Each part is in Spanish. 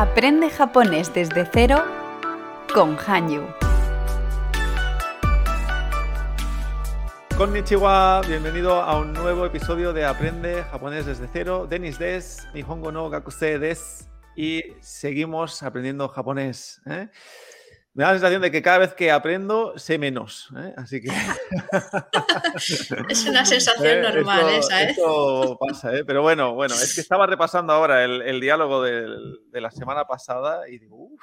Aprende japonés desde cero con Hanyu. Konnichiwa, bienvenido a un nuevo episodio de Aprende japonés desde cero. Denis des, Nihongo no Gakusei des y seguimos aprendiendo japonés. ¿eh? Me da la sensación de que cada vez que aprendo sé menos. ¿eh? Así que. es una sensación normal esto, esa, ¿eh? Esto pasa, ¿eh? Pero bueno, bueno, es que estaba repasando ahora el, el diálogo del, de la semana pasada y digo, uff.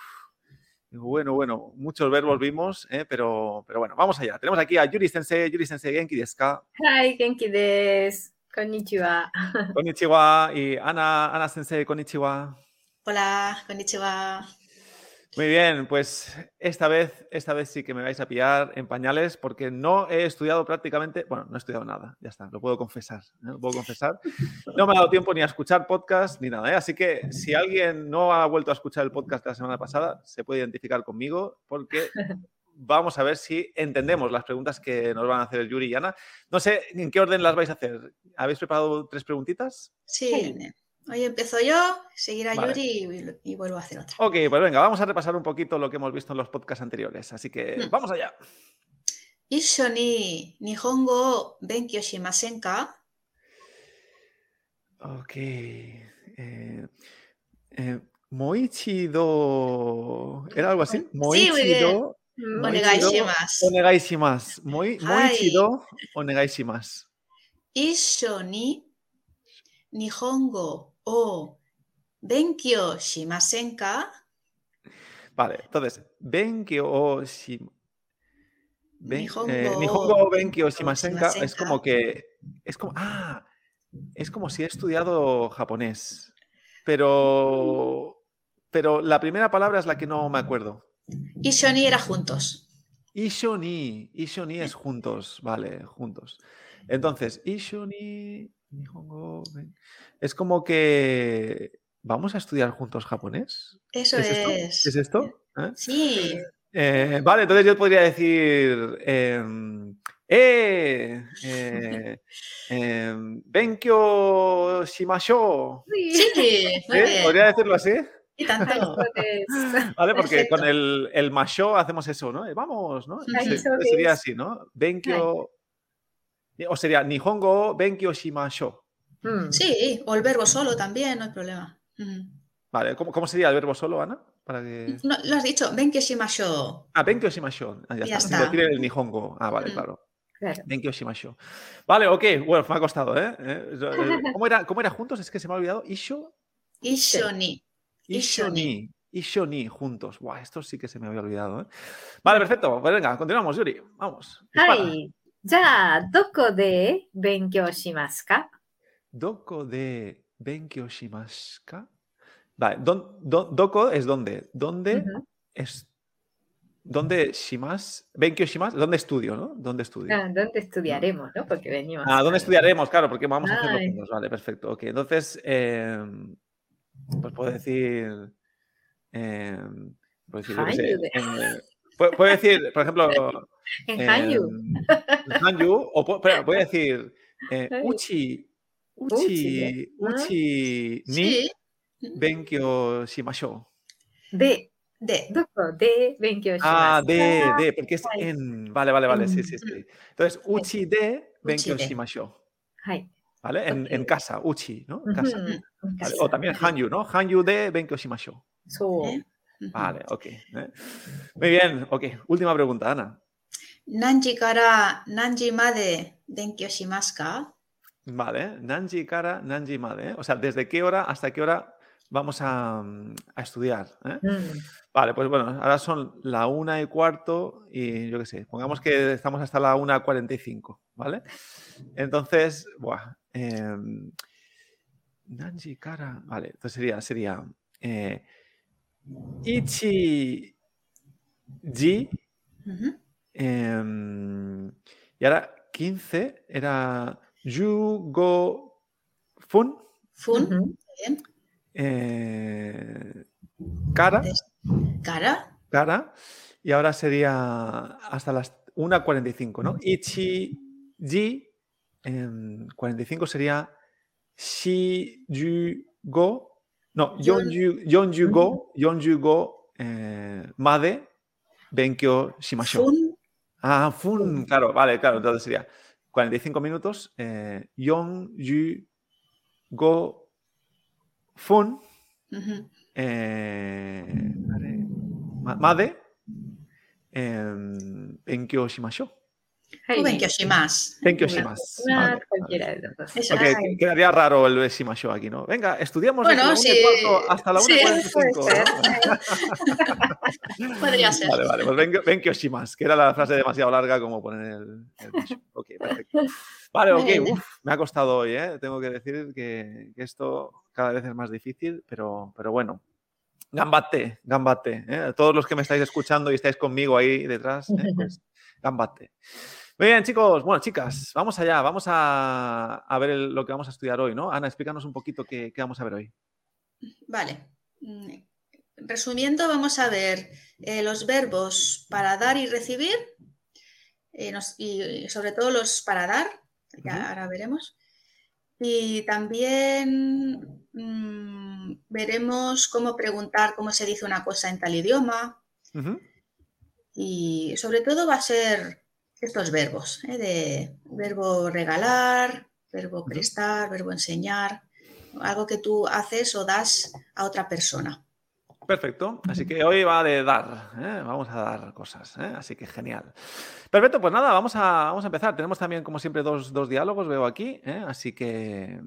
Bueno, bueno, muchos verbos vimos, ¿eh? pero, pero bueno, vamos allá. Tenemos aquí a Yuri Sensei, Yuri Sensei Genki desu ka? Hi, Genki desu. Konnichiwa. Konnichiwa. Y Ana, Ana Sensei, konnichiwa. Hola, konnichiwa. Muy bien, pues esta vez, esta vez sí que me vais a pillar en pañales porque no he estudiado prácticamente, bueno, no he estudiado nada, ya está, lo puedo confesar, ¿eh? lo puedo confesar. No me ha dado tiempo ni a escuchar podcast ni nada, ¿eh? así que si alguien no ha vuelto a escuchar el podcast de la semana pasada, se puede identificar conmigo porque vamos a ver si entendemos las preguntas que nos van a hacer Yuri y Ana. No sé en qué orden las vais a hacer. ¿Habéis preparado tres preguntitas? Sí. Hoy empiezo yo, seguir a. Yuri y, vuelvo a hacer otra. Ok, pues venga, vamos a repasar un poquito lo que hemos visto en los podcasts anteriores. Así que hmm. vamos allá. Ishoni Nihongo Benkyo Shimasenka. Ok. Eh, eh, moichido. ¿Era algo así? Moichido. Sí, mm, onegaishimasu. Onegaishimasu. Moi, moichido onegaishimasu. Isho ni Nihongo o Benkyo Shimasenka. Vale, entonces, Benkyo o Shim... ben... Nihongo, eh, Benkyo Shimasenka, Shimasenka es como que. Es como. ¡Ah! Es como si he estudiado japonés. Pero. Pero la primera palabra es la que no me acuerdo. Ishoni era juntos. Ishoni. Ishoni es juntos. Vale, juntos. Entonces, Ishoni. Nihongo. Ben- Es como que. ¿Vamos a estudiar juntos japonés? Eso ¿Es esto? es. ¿Es esto? ¿Eh? Sí. Eh, vale, entonces yo podría decir. em, ¡Eh! eh, em, ¡Benkyo shimashou! Sí, muy ¿Sí? bien. ¿Podría decirlo así? Y tanto. Vale, porque Perfecto. con el, el masho hacemos eso, ¿no? Vamos, ¿no? Sería así, ¿no? Benkyo. O sería Nihongo Benkyo shimashou. Mm. Sí, o el verbo solo también, no hay problema. Ujú. Vale, ¿cómo, cómo sería el verbo solo, Ana? Para que... No, lo has dicho, que shimasho. Ah, Benkyo shimashou. Ah, ya, Ya está. está. Decir el Nihongo. Ah, vale, Mm. claro. Claro. Benkyo shimashou. Vale, ok. Bueno, me ha costado, ¿eh? Eh, eh, ¿Cómo era, ¿Cómo era juntos? Es que se me ha olvidado. Isho. Isho ni. Ishoni. Ishoni, juntos. Buah, esto sí que se me había olvidado, ¿eh? Vale, perfecto. Pues venga, continuamos, Yuri. Vamos. dispara. はい。じゃあ、どこで勉強しますか Doko de Benkyo shimasu ka? Vale, don, don- doko es dónde. ¿Dónde Ujú. es? ¿Dónde shimas? Benkyo shimas, ¿dónde estudio, no? ¿Dónde estudio? Ah, ¿Dónde estudiaremos, no? Porque venimos. Ah, ¿dónde estudiaremos? Claro, porque vamos a hacerlo Ay. juntos. Vale, perfecto. Ok, entonces, eh, pues puedo decir. eh, puedo decir, yo qué sé, Hanyu de- en, eh, puedo, puedo decir, por ejemplo. En em, Hanyu. En Hanyu, o pero, voy a decir eh, Uchi, Uchi, Uchi, ¿eh? ah. ni Benkyo Shimasho. De, de, de Benkyo Shimasho. Ah, de, de, porque es en. Vale, vale, vale, sí, sí, sí. Entonces, Uchi de Benkyo Shimasho. ¿Vale? En, en casa, Uchi, ¿no? En Casa. O también Hanyu, ¿no? Hanyu de Benkyo Shimasho. Vale, ok. ¿eh? Muy bien, ok. Última pregunta, Ana. Nanji Kara, Nanji Made, Denkyoshimasuka. Vale, Nanji Kara, Nanji Made. O sea, ¿desde qué hora hasta qué hora vamos a, a estudiar? Eh? Mm. Vale, pues bueno, ahora son la una y cuarto y yo qué sé, pongamos que estamos hasta la una cuarenta y cinco, ¿vale? Entonces, buah. Eh, Nanji Kara. Vale, entonces sería, sería eh, Ichi Ji em, y ahora 15 era Yugo Fun. Fun. Bien. eh, cara, Cara. cara. Y ahora sería hasta las 1.45, ¿no? Ichi Ji. En 45 sería Shi Yu Go No, Yon- yonju, yonju go, yonju go eh, made benkyo shimashou. Fun, Ah, fun, claro, vale, claro, entonces sería 45 minutos, eh, yonju go fun, ujú. eh, vale, ma- made em, benkyo shimashou. Shimas. Tenkyo Shimas. Vale, cualquiera vale. Okay, quedaría raro el Shimasho aquí, ¿no? Venga, estudiamos bueno, sí. hasta la 1.45. Sí. Podría ser. Vale, vale, pues Benkyo Shimas, que era la frase demasiado larga como poner el, el Ok, perfecto. Vale, ok, Uf, me ha costado hoy, ¿eh? Tengo que decir que, que esto cada vez es más difícil, pero, pero bueno, gambate, gambate. ¿eh? Todos los que me estáis escuchando y estáis conmigo ahí detrás, ¿eh? pues, gambate. Muy bien, chicos. Bueno, chicas, vamos allá. Vamos a, a ver el- lo que vamos a estudiar hoy, ¿no? Ana, explícanos un poquito qué, qué vamos a ver hoy. Vale. Mm, Resumiendo, vamos a ver eh, los verbos para dar y recibir, eh, nos- y sobre todo los para dar, ya ahora veremos. Y también mm, veremos cómo preguntar cómo se dice una cosa en tal idioma. Y sobre todo va a ser estos verbos, ¿eh? de verbo regalar, verbo prestar, verbo enseñar, algo que tú haces o das a otra persona. Perfecto. Así que hoy va de dar. ¿eh? Vamos a dar cosas. ¿eh? Así que genial. Perfecto, pues nada, vamos a, vamos a empezar. Tenemos también, como siempre, dos, dos diálogos, veo aquí. ¿eh? Así que,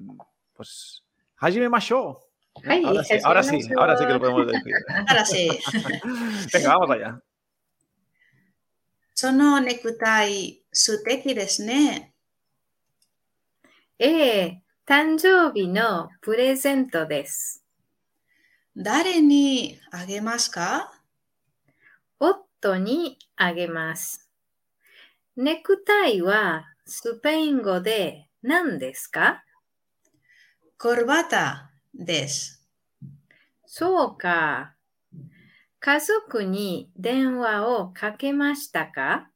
pues, Hajime Masho. Ay, Ahora sí, ahora sí que lo podemos decir. Ahora sí. Venga, vamos allá. そのネクタイ素敵ですね。ええ、誕生日のプレゼントです。誰にあげますか？夫にあげます。ネクタイはスペイン語で何ですか？コルバタです。そうか。家族に電話をかけましたか？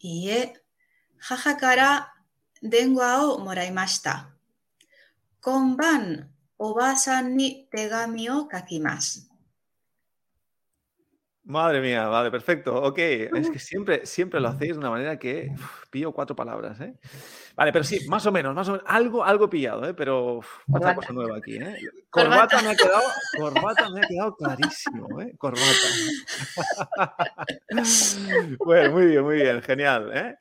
いいえ、母から電話をもらいました。今晩、おばあさんに手紙を書きます。Madre mía, vale, perfecto. Ok, es que siempre, siempre lo hacéis de una manera que uf, pillo cuatro palabras. ¿eh? Vale, pero sí, más o menos, más o menos, algo, algo pillado, ¿eh? pero otra cosa nueva aquí. ¿eh? Corbata, me ha quedado, corbata me ha quedado clarísimo, ¿eh? corbata. bueno, muy bien, muy bien, genial. ¿eh?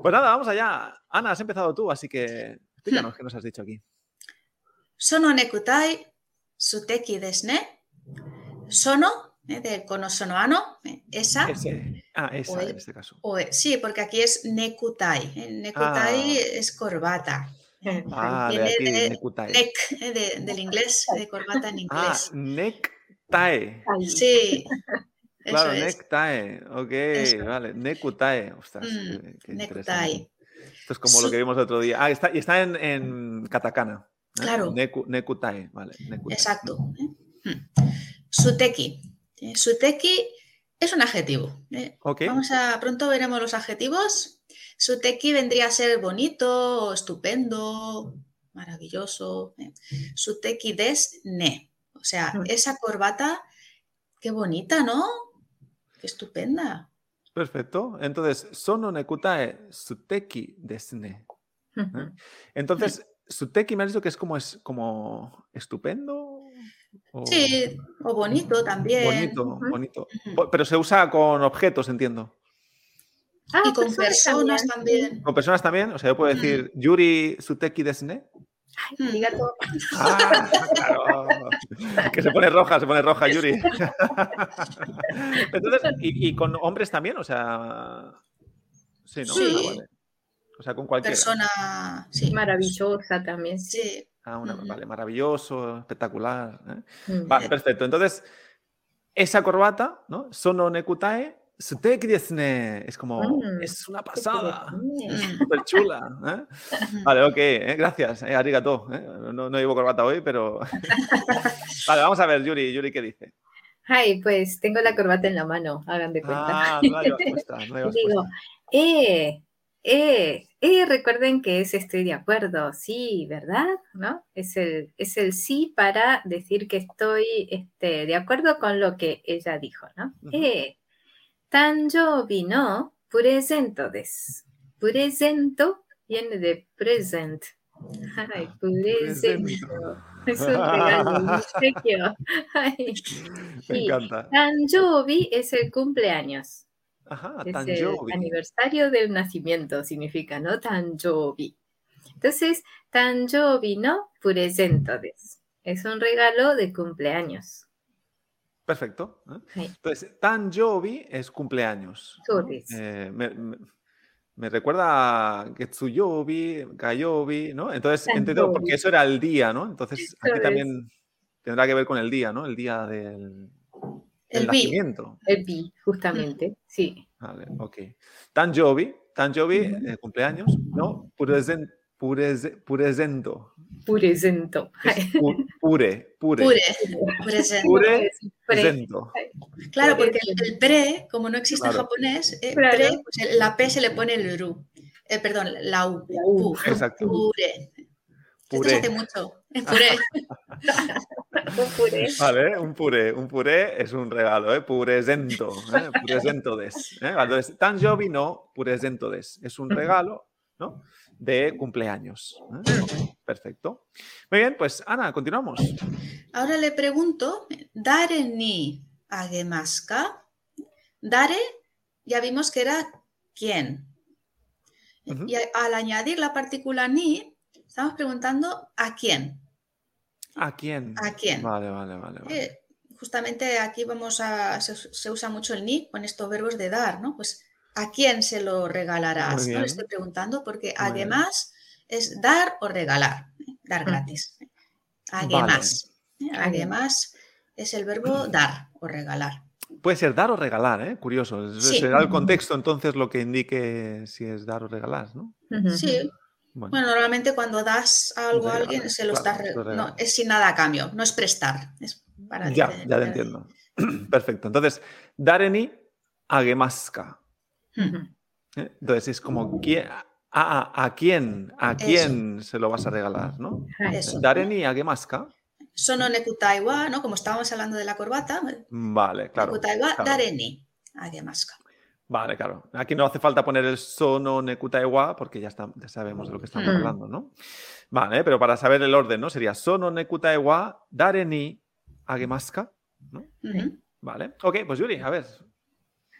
Pues nada, vamos allá. Ana, has empezado tú, así que explícanos qué nos has dicho aquí. Sono nekutai suteki desne. Sono eh, de cono sono ano, eh, esa. Ese. Ah, esa Oye. en este caso. o, eh, sí, porque aquí es necutai. eh, Necutai Ah. es corbata. Ah, de Viene aquí, de necktie. Neck, eh, de- del inglés, de corbata en Ah, inglés. necktie. Sí, eso Claro, es. necktie. Ok, Eso. vale. Necktie. Ostras, Mm, qué, qué necktie. interesante. Esto es como lo que vimos el otro día. Ah, está, y está en, en katakana. ¿eh? Claro. Neku, vale. necktie. Exacto. ¿eh? Mm. Suteki. Eh, Suteki es un adjetivo. ¿eh? Ok. Vamos a, pronto veremos los adjetivos. Suteki vendría a ser bonito, estupendo, maravilloso. ¿eh? Suteki des ne. O sea, Mm. esa corbata, qué bonita, ¿no? Qué estupenda. Perfecto. Entonces, sono nekutae suteki desne. Entonces, suteki me has dicho que es como, es como estupendo. O Sí, o bonito también. Bonito, bonito. Pero se usa con objetos, entiendo. Ah, Y con personas también. Con personas también. O sea, yo puedo decir Yuri suteki desne. Mm. Arigato. Ah, claro. Que se pone roja, se pone roja, Yuri. Entonces, ¿y, y con hombres también? O sea. Sí, ¿no? Sí. Ah, vale. O sea, con cualquiera. Persona, sí. Maravillosa también. sí. Ah, una- vale, maravilloso, espectacular. ¿eh? Vale, perfecto. Entonces, esa corbata, ¿no? Sono nekutae. Es como, Mm. es una pasada. Súper chula. ¿eh? Vale, ok, eh, gracias, eh, arigato. eh. No, no llevo corbata hoy, pero. vale, vamos a ver, Yuri, Yuri, ¿qué dice? Ay, pues tengo la corbata en la mano, hagan de cuenta. Ah, no no Digo, puesta. eh, eh, Y recuerden que es estoy de acuerdo, sí, ¿verdad? ¿No? Es el, es el sí para decir que estoy este, de acuerdo con lo que ella dijo, ¿no? Ujú. Eh, tanjobi no presento des. Presento viene de present. Ay, presento. Es un regalo, un obsequio. Me Sí. encanta. Tanjobi es el cumpleaños. Ajá, es El aniversario del nacimiento significa, ¿no? Tanjobi. Entonces, Tanjobi no presento Es un regalo de cumpleaños. Perfecto. ¿eh? Entonces, Tanjobi es cumpleaños. ¿no? Eh, me, me, recuerda a Getsuyobi, Gayobi, ¿no? Entonces, entiendo, porque eso era el día, ¿no? Entonces, aquí también tendrá que ver con el día, ¿no? El día del, el bi. nacimiento. El bi, justamente. Sí. Vale, ok. Tanjobi, Tanjobi, Ujú. eh, cumpleaños, ¿no? Puresen, purese- puresento. Presento. Es pu- pure, pure. Pure, presente. Pure, presento. Claro, porque el, el pre, como no existe Claro. en japonés, eh, pre, pues el- la P se le pone el ru. Eh, perdón, la U. La U. Pu. Exacto. Pure. Esto Puré. se hace mucho. Eh, Puré. Un puré. Vale, un puré, un puré es un regalo, ¿eh? Puresento, ¿eh? Puresento des. ¿eh? Entonces, Tanjobi no, puresento des. Es un regalo, ¿no? De cumpleaños. ¿eh? Perfecto. Muy bien, pues Ana, continuamos. Ahora le pregunto, dare ni agemasu ka? Dare, ya vimos que era quién. Y al añadir la partícula ni, estamos preguntando a quién. ¿A quién? ¿A quién? Vale, vale, vale. vale. Eh, justamente aquí vamos a, se, se usa mucho el ni con estos verbos de dar, ¿no? Pues ¿a quién se lo regalarás? ¿no? Le estoy preguntando porque Muy bien. además es dar o regalar, ¿eh? dar Ujú. gratis. Vale. Además, ¿eh? además es el verbo dar o regalar. Puede ser dar o regalar, ¿eh? Curioso. Sí. Será el contexto entonces lo que indique si es dar o regalar, ¿no? Sí, Bueno, bueno, normalmente cuando das algo a alguien se lo claro, estás... No, es sin nada a cambio, no es prestar. Es para ya, ya te entiendo. Perfecto. Entonces, dareni agemaska. Ujú. ¿eh? Entonces es como ¿quién- a, a- a quién, a Eso. quién se lo vas a regalar, ¿no? Eso. Dareni agemaska. Sono nekutai wa, ¿no? Como estábamos hablando de la corbata, Vale, claro. nekutai wa claro. dare ni agemasu ka. Vale, claro. Aquí no hace falta poner el sono nekutaiwa porque ya, está, ya sabemos de lo que estamos Mm. hablando, ¿no? Vale, pero para saber el orden, ¿no? Sería sono nekutaiwa dareni agemaska. Ujú. Vale. Ok, pues Yuri, a ver.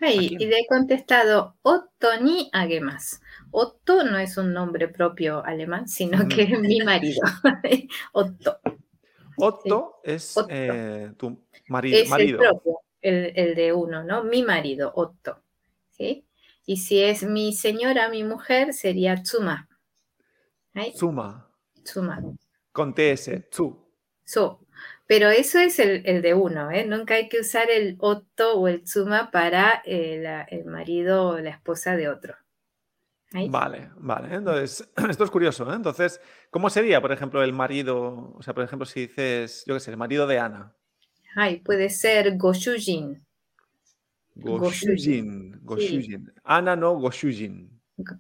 Ay, ¿A quién? y le he contestado Otto ni agemas. Otto no es un nombre propio alemán, sino Ujú. que es mi marido. Otto. Otto es Otto. eh, tu mari- Es el marido. propio, el, el de uno, ¿no? Mi marido, Otto. ¿Sí? Y si es mi señora, mi mujer, sería Tsuma. ¿Ay? Tsuma. Tsuma. Con TS. Tsu. So. Pero eso es el, el de uno, ¿eh? Nunca hay que usar el Otto o el Tsuma para eh, la- el marido o la esposa de otro. Vale, vale. Entonces, esto es curioso, ¿eh? Entonces, ¿cómo sería, por ejemplo, el marido? O sea, por ejemplo, si dices, yo qué sé, el marido de Ana. Ay, puede ser Goshujin. Goshujin. Goshujin. Ana no Goshujin.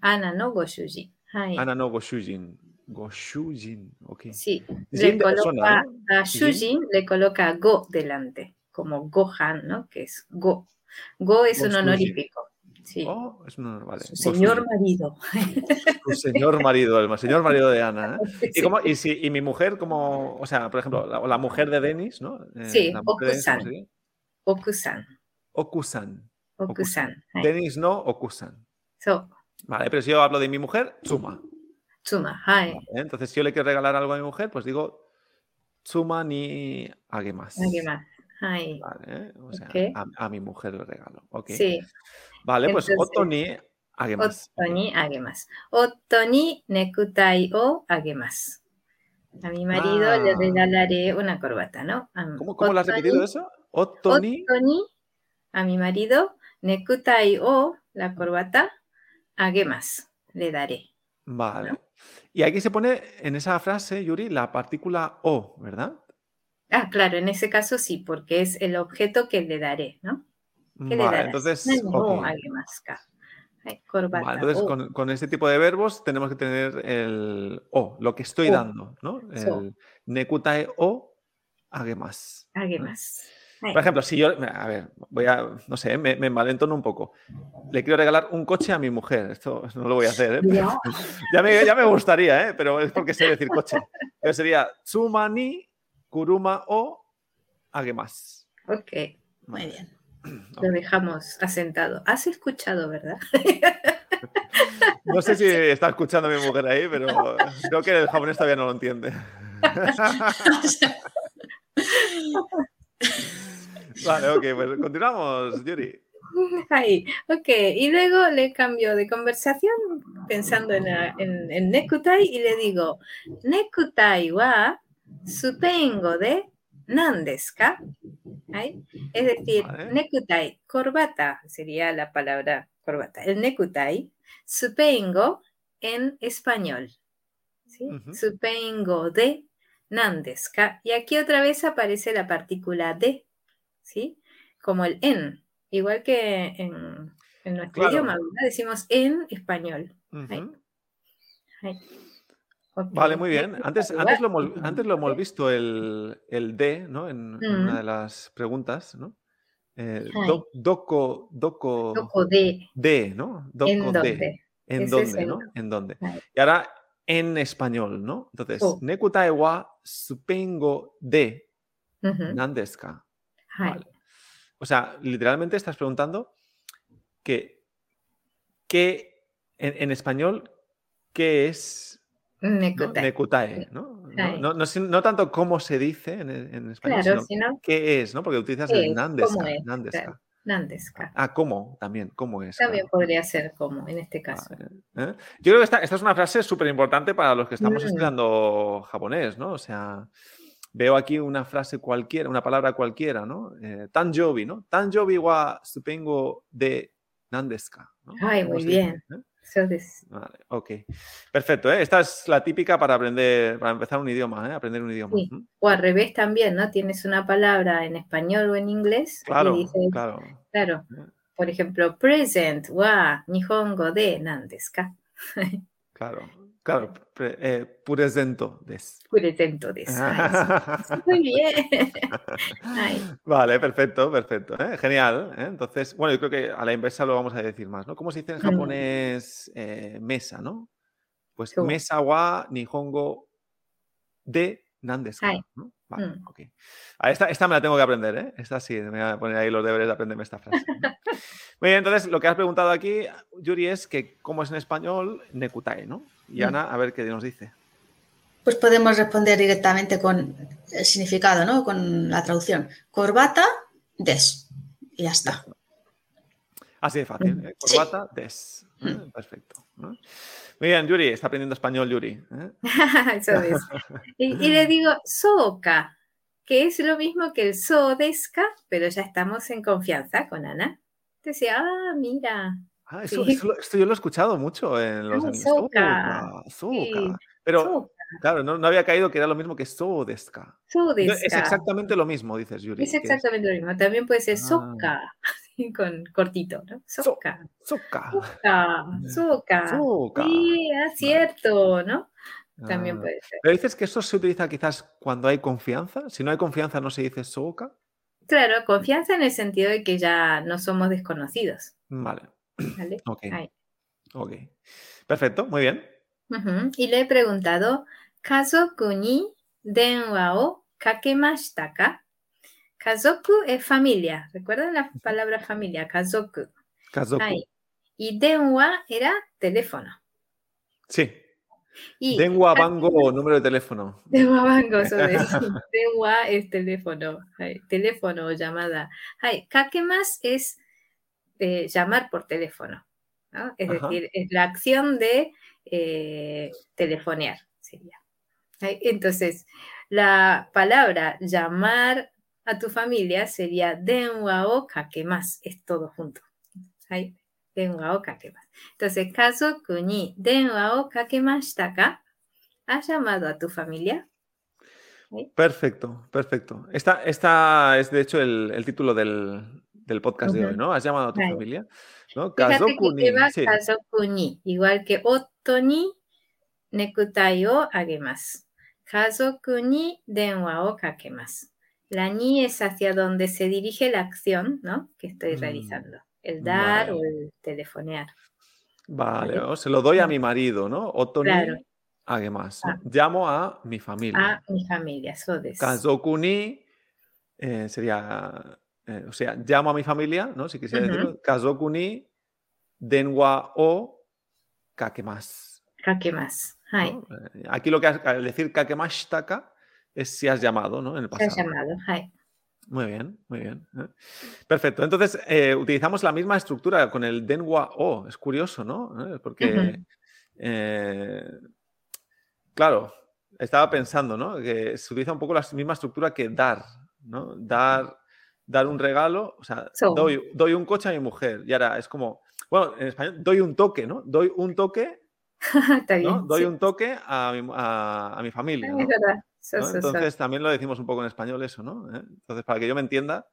Ana, ¿no? Goshujin. Ana no Goshujin. Goshujin. Ok. sí. Jin Le coloca a Shujin, le coloca Go delante, como Gohan, ¿no? Que es Go. Go es un honorífico. Sí. Oh, es un vale. Su señor Goshujin. marido. Tu señor marido, el señor marido de Ana. ¿eh? Sí. ¿Y, cómo- y, si, y mi mujer, como, o sea, por ejemplo, la, mujer de Denis, ¿no? Eh, Sí, la mujer de Denis, ¿cómo Okusan. Okusan. Okusan. Okusan. Ay, Denis no Okusan. So, Vale, pero si yo hablo de mi mujer, Tsuma. Tsuma. Entonces, si yo le quiero regalar algo a mi mujer, pues digo Tsuma ni agemas. Ay, Vale, o sea, Ok. a, a mi mujer le regalo. Ok. sí. Vale, pues Entonces, Otto ni agemas. Otto ni agemasu. Otto ni nekutai o agemasu. A mi marido Ah. le regalaré una corbata, ¿no? ¿Cómo, cómo lo has repetido eso? Otto ni Otto ni, a mi marido, nekutai o la corbata, agemasu, le daré. Vale. ¿no? Y aquí se pone en esa frase, Yuri, la partícula o, ¿verdad? Ah, claro, en ese caso sí, porque es el objeto que le daré, ¿no? ¿Qué le darás? entonces, corbata. Vale, entonces, con, con este tipo de verbos tenemos que tener el o, lo que estoy dando, ¿no? So. El nekutae o agemas. Por ejemplo, si yo, a ver, voy a, no sé, me, me malentono un poco. Le quiero regalar un coche a mi mujer. Esto no lo voy a hacer, ¿eh? no, Ya me, ya me gustaría, ¿eh? Pero es porque sé decir coche. Pero sería tsuma ni kuruma o agemas. ok, Muy bien. lo dejamos asentado. Has escuchado, ¿verdad? No sé si está escuchando a mi mujer ahí, pero creo que el japonés todavía no lo entiende. Vale, ok, pues continuamos, Yuri. Ahí, ok. Y luego le cambio de conversación pensando en, la- en, en necktie y le digo, necktie wa supengo de nandeska. Es decir, Vale. necktie, corbata sería la palabra corbata. El necktie, supengo en español. ¿sí? Supengo de nandeska. Y aquí otra vez aparece la partícula de, ¿sí? Como el en. Igual que en, en nuestro Claro. idioma, ¿verdad? Decimos en español. Vale, muy bien. Antes, antes, lo, hemos, antes lo hemos Vale. visto el, el de, ¿no? En, una de las preguntas, ¿no? Eh, Ay. do- doko, doko, Toco de, de, ¿no? ¿en de. dónde? ¿En dónde, no? ¿En dónde? Y ahora en español, ¿no? Entonces, Oh. nekutae wa supengo de nandeska. Vale. O sea, literalmente estás preguntando que, que en, en español, ¿qué es nekutae? ¿no? No, Ay. no, no sin- no tanto cómo se dice en, en español, Claro, sino sino qué es, ¿no? Porque utilizas ¿Qué el es? nandeska. ¿Cómo es? nandeska. Ah, ¿cómo? También, ¿cómo es? También podría ser como en este caso. ¿eh? Yo creo que esta, esta es una frase súper importante para los que estamos Mm. estudiando japonés, ¿no? O sea, veo aquí una frase cualquiera, una palabra cualquiera, ¿no? Eh, tanjobi, ¿no? Tanjobi wa supengo de nandeska. ¿no? Ay, ¿Cómo muy bien. ¿Eh? Vale, ok. Perfecto, ¿eh? Esta es la típica para aprender, para empezar un idioma, ¿eh? Aprender un idioma. Sí. O al revés también, ¿no? Tienes una palabra en español o en inglés Claro, y dices, claro. claro, ¿eh? por ejemplo, present wa nihongo de nandeska. Claro, claro. pre- eh, presento des. Presento de eso. Ay, sí. Muy bien. Ay, Vale, perfecto, perfecto. ¿eh? Genial. ¿eh? Entonces, bueno, yo creo que a la inversa lo vamos a decir más, ¿no? ¿Cómo se dice en Mm. japonés mesa, ¿no? Pues mesa wa nihongo de. ¿no? Vale, Mm. ok. Ah, esta, esta me la tengo que aprender, ¿eh? Esta sí, me voy a poner ahí los deberes de aprenderme esta frase. ¿no? Muy bien, entonces lo que has preguntado aquí, Yuri, es que cómo es en español nekutae, ¿no? Y Mm. Ana, a ver qué nos dice. Pues podemos responder directamente con el significado, ¿no? Con la traducción. Corbata, des. Y ya está. Así de fácil. ¿eh? Sí. Corbata, des. ¿eh? Perfecto. ¿no? Muy bien, Yuri, está aprendiendo español, Yuri. ¿eh? Eso es. Y, y le digo soka, que es lo mismo que el so deska, pero ya estamos en confianza con Ana. Decía, ah, mira, Ah, eso, Sí. eso lo- esto yo lo he escuchado mucho en los Ah. Soka, soka. Sí, Pero, claro, no, no había caído que era lo mismo que so deska. so No, Es exactamente lo mismo, dices, Yuri. Es exactamente lo mismo. También puede ser Ah. soka, así con cortito, ¿no? Soka. soka, soka. Soka. Sí, es cierto, ¿no? También Ah. puede ser. Pero dices que eso se utiliza quizás cuando hay confianza. Si no hay confianza, no se dice soka. Claro, confianza en el sentido de que ya no somos desconocidos, Vale. ¿Vale? Ok. Ahí. Ok. Perfecto, muy bien. Y le he preguntado, ¿kazoku ni denwa o kakemashita ka? Kazoku es familia. ¿Recuerdan la palabra familia? Kazoku. Kazoku. Ahí. Y denwa era teléfono. Sí. Y Denwa bango o número de teléfono. denwa bango, eso es. denwa es teléfono. Teléfono o llamada. Ahí, kakemas es eh, llamar por teléfono. ¿no? Es Ajá. decir, es la acción de eh, telefonear. Sería. Entonces, la palabra llamar a tu familia sería denwa o kakemas. Es todo junto. Denwa o kakemas. Entonces, kazoku ni denwa o kakemashita ka? ¿Has llamado a tu familia? Perfecto, perfecto. Esta, esta es de hecho el, el título del, del podcast de hoy, ¿no? ¿Has llamado a tu Vale. familia? ¿no? Fíjate Kazoku que ni, lleva sí. kazoku ni, igual que otto ni nekutai o agemasu. Kazoku ni denwa o kakemasu. La ni es hacia donde se dirige la acción, ¿no? Que estoy Mm, realizando. El dar vale. o el telefonear. Vale, Vale. o se lo doy a mi marido, ¿no? Oto ni Claro. ¿no? Ah. Llamo a mi familia. A mi familia, so desu. Kazoku ni eh, sería, eh, o sea, llamo a mi familia, ¿no? Si quisiera Ujú. decirlo. Kazoku ni denwa o. Kakemasu. Hai. ¿no? Eh, Aquí lo que has, al decir kakemashitaka es si has llamado, ¿no? En el pasado. llamado. Hai. Muy bien, muy bien. ¿eh? Perfecto. Entonces, eh, utilizamos la misma estructura con el denwa o. Es curioso, ¿no? Porque, eh, claro, estaba pensando, ¿no? Que se utiliza un poco la misma estructura que dar, ¿no? Dar, dar un regalo, o sea, So. doy, doy un coche a mi mujer. Y ahora es como, bueno, en español, doy un toque, ¿no? Doy un toque, Está bien. ¿no? Doy sí. un toque a mi, a, a mi familia, ¿no? Es verdad. So, ¿no? so, so. Entonces también lo decimos un poco en español eso, ¿no? ¿Eh? Entonces, para que yo me entienda,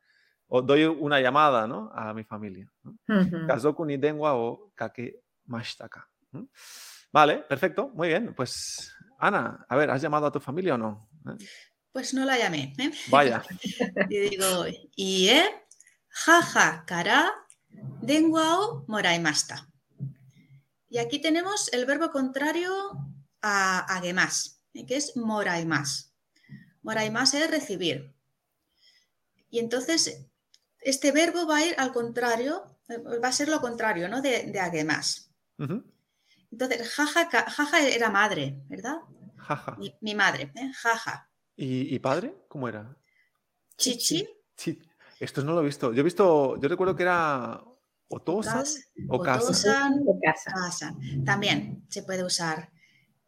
o doy una llamada, ¿no? A mi familia. Kazoku ni o kake mashitaka. ¿no? Vale, perfecto, muy bien. Pues, Ana, a ver, ¿has llamado a tu familia o no? ¿Eh? Pues no la llamé. ¿eh? Vaya, Y digo, ie, jaja, kara, denwa o moraimasta. Y aquí tenemos el verbo contrario a agemas, ¿eh? que es moraimas. Moraimas es recibir. Y entonces, este verbo va a ir al contrario, eh, va a ser lo contrario, ¿no? De, de agemas. Ujú. Entonces, jaja, jaja era madre, ¿verdad? jaja. Mi, mi madre, ¿eh? jaja. ¿Y, y padre? ¿Cómo era? Chichi, Sí, esto no lo he visto. Yo he visto, yo recuerdo que era Otosan o casa. Otosan, De casa. Casan. También se puede usar.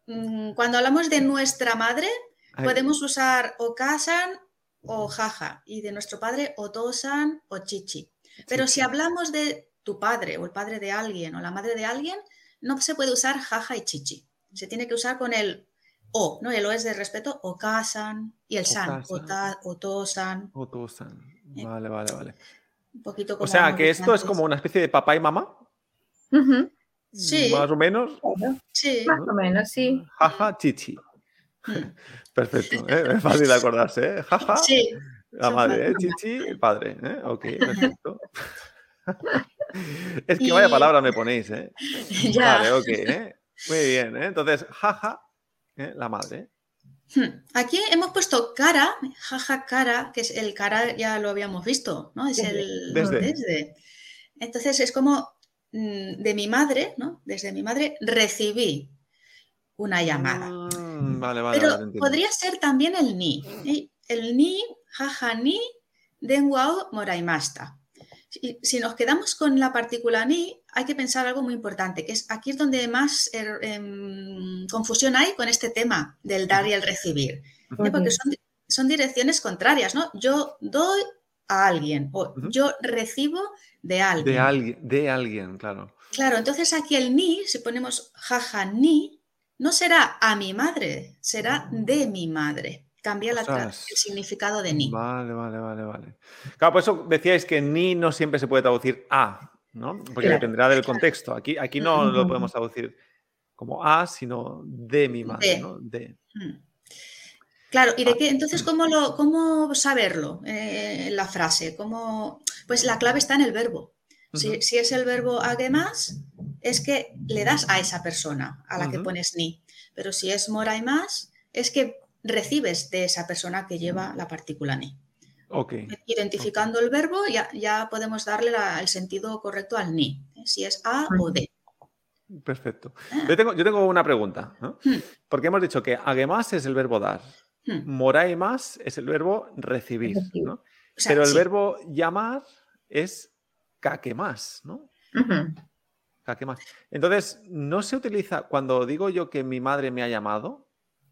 Mm, Cuando hablamos de nuestra madre, Ay, podemos usar o casan o jaja. Y de nuestro padre, o tosan o chichi. Pero si chichi. hablamos de tu padre o el padre de alguien o la madre de alguien, no se puede usar jaja y chichi. Se tiene que usar con el o, ¿no? El o es de respeto, o casan y el san, o, ta- o tosan. Otosan. Eh. Vale, vale, vale. Un poquito como O sea, que esto es como una especie de papá y mamá. Sí. más o menos. Sí. Más o menos, sí. Jaja, chichi. Mm. Perfecto, ¿eh? es fácil de acordarse. ¿eh? Jaja, Sí, la madre, ¿eh? chichi, el padre. ¿eh? Ok, perfecto. es que vaya palabra me ponéis, ¿eh? ya. Vale, ok, ¿eh? Muy bien, ¿eh? Entonces, jaja, ¿eh? la madre. Hmm. Aquí hemos puesto cara, jaja cara, que es el cara ya lo habíamos visto, ¿no? Es el Desde. desde. Entonces es como mm, de mi madre, ¿no? Desde mi madre recibí una llamada. Mm, vale, vale, Pero vale, podría ser también el ni. El ni, jaja ni, denwao moraimasta. Si, si nos quedamos con la partícula ni, hay que pensar algo muy importante, que es aquí es donde más er, em, confusión hay con este tema del dar y el recibir. ¿eh? Porque son, son direcciones contrarias, ¿no? Yo doy a alguien o yo recibo de alguien. De alguien, de alguien, claro. Claro, entonces aquí el ni, si ponemos jaja ni, no será a mi madre, será de mi madre. Cambia la el significado de ni. Vale, vale, vale, vale. Claro, por eso decíais que ni no siempre se puede traducir a, ¿no? Porque Claro, dependerá del claro. contexto. Aquí, aquí no lo podemos traducir como a, sino de mi madre, De. ¿no? De. Mm. Claro, ¿y Ah. de qué? Entonces, ¿cómo, lo, cómo saberlo eh, en la frase? ¿Cómo? Pues la clave está en el verbo. Si, si es el verbo más, es que le das a esa persona a la que pones ni. Pero si es mora y más, es que recibes de esa persona que lleva la partícula ni. Ok. Identificando el verbo, ya, ya podemos darle la- el sentido correcto al ni. ¿eh? Si es a o de. Perfecto. Ah. Yo tengo, yo tengo una pregunta, ¿no? Hmm. Porque hemos dicho que agemas es el verbo dar, Hmm. morai más es el verbo recibir, Recibir. ¿no? O sea, Pero el sí. verbo llamar es más, ¿no? Ujú. más. Entonces, no se utiliza, cuando digo yo que mi madre me ha llamado,